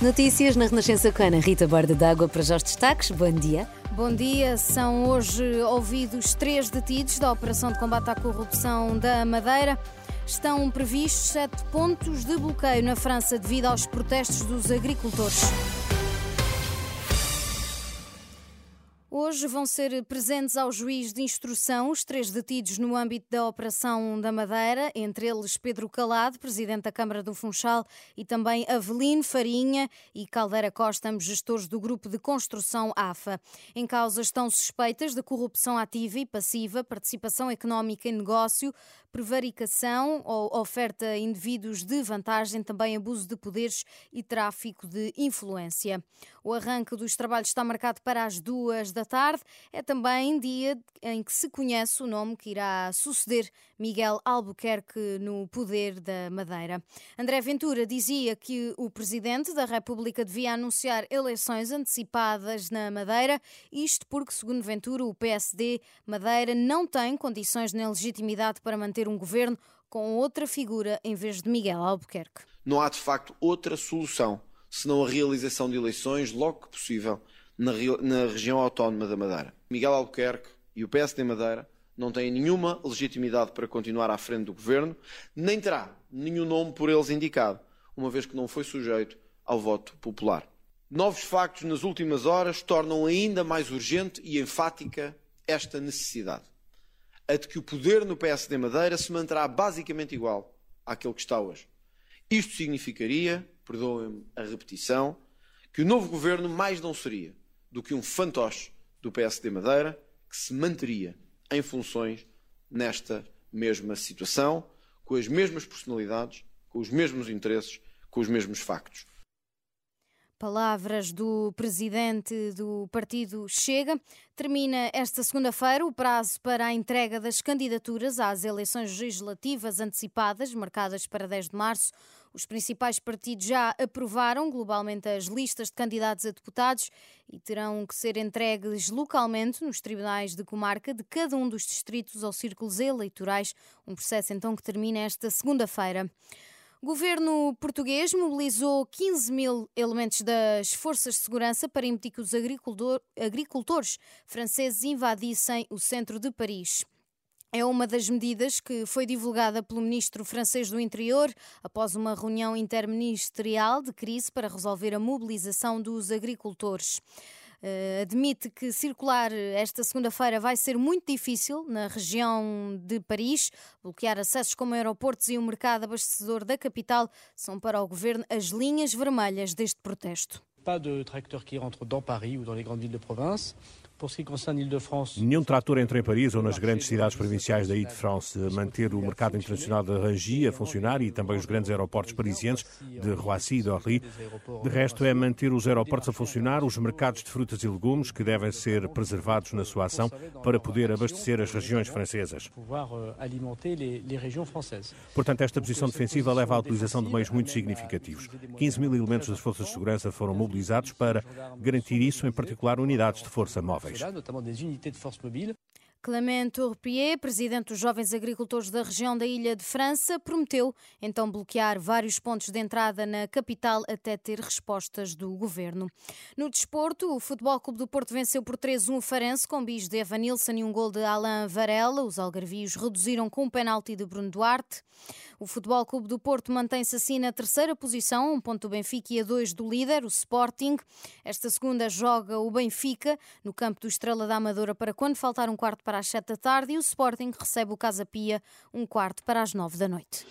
Notícias na Renascença com Ana Rita Borda d'Água para os destaques. Bom dia. Bom dia. São hoje ouvidos três detidos da Operação de Combate à Corrupção da Madeira. Estão previstos sete pontos de bloqueio na França devido aos protestos dos agricultores. Hoje vão ser presentes ao juiz de instrução os três detidos no âmbito da Operação da Madeira, entre eles Pedro Calado, presidente da Câmara do Funchal, e também Avelino Farinha e Caldeira Costa, ambos gestores do Grupo de Construção AFA. Em causa estão suspeitas de corrupção ativa e passiva, participação económica em negócio, prevaricação ou oferta a indivíduos de vantagem, também abuso de poderes e tráfico de influência. O arranque dos trabalhos está marcado para as duas da tarde. É também dia em que se conhece o nome que irá suceder Miguel Albuquerque no poder da Madeira. André Ventura dizia que o presidente da República devia anunciar eleições antecipadas na Madeira, isto porque, segundo Ventura, o PSD Madeira não tem condições nem legitimidade para manter um governo com outra figura em vez de Miguel Albuquerque. Não há de facto outra solução senão a realização de eleições logo que possível na, na região autónoma da Madeira. Miguel Albuquerque e o PSD Madeira não têm nenhuma legitimidade para continuar à frente do governo, nem terá nenhum nome por eles indicado, uma vez que não foi sujeito ao voto popular. Novos factos nas últimas horas tornam ainda mais urgente e enfática esta necessidade a de que o poder no PSD Madeira se manterá basicamente igual àquele que está hoje. Isto significaria, perdoem-me a repetição, que o novo governo mais não seria do que um fantoche do PSD Madeira que se manteria em funções nesta mesma situação, com as mesmas personalidades, com os mesmos interesses, com os mesmos factos. Palavras do presidente do partido Chega. Termina esta segunda-feira o prazo para a entrega das candidaturas às eleições legislativas antecipadas, marcadas para 10 de março. Os principais partidos já aprovaram globalmente as listas de candidatos a deputados e terão que ser entregues localmente nos tribunais de comarca de cada um dos distritos ou círculos eleitorais. Um processo então que termina esta segunda-feira. O governo português mobilizou 15 mil elementos das forças de segurança para impedir que os agricultor, agricultores franceses invadissem o centro de Paris. É uma das medidas que foi divulgada pelo ministro francês do Interior após uma reunião interministerial de crise para resolver a mobilização dos agricultores. Uh, admite que circular esta segunda-feira vai ser muito difícil na região de Paris. Bloquear acessos como aeroportos e o mercado abastecedor da capital são para o governo as linhas vermelhas deste protesto. Pas de tracteurs qui rentrent dans Paris ou dans les grandes villes de province. Nenhum trator entra em Paris ou nas grandes cidades provinciais da Ile-de-France. Manter o mercado internacional de Rangy a funcionar e também os grandes aeroportos parisienses de Roissy e d'Orly. De resto, é manter os aeroportos a funcionar, os mercados de frutas e legumes, que devem ser preservados na sua ação para poder abastecer as regiões francesas. Portanto, esta posição defensiva leva à utilização de meios muito significativos. 15 mil elementos das forças de segurança foram mobilizados para garantir isso, em particular unidades de força móvel móveis. Clément Tourpier, presidente dos Jovens Agricultores da região da Ilha de França, prometeu então bloquear vários pontos de entrada na capital até ter respostas do governo. No desporto, o Futebol Clube do Porto venceu por 3-1 o Farense com bis de Evanilson e um gol de Alain Varela. Os algarvios reduziram com um penalti de Bruno Duarte. O Futebol Clube do Porto mantém-se assim na terceira posição, um ponto do Benfica e a dois do líder, o Sporting. Esta segunda joga o Benfica no campo do Estrela da Amadora para quando faltar um quarto para as sete da tarde e o Sporting recebe o Casa Pia um quarto para as nove da noite.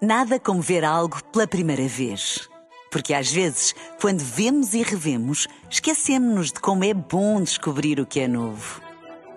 Nada como ver algo pela primeira vez. Porque às vezes, quando vemos e revemos, esquecemos-nos de como é bom descobrir o que é novo.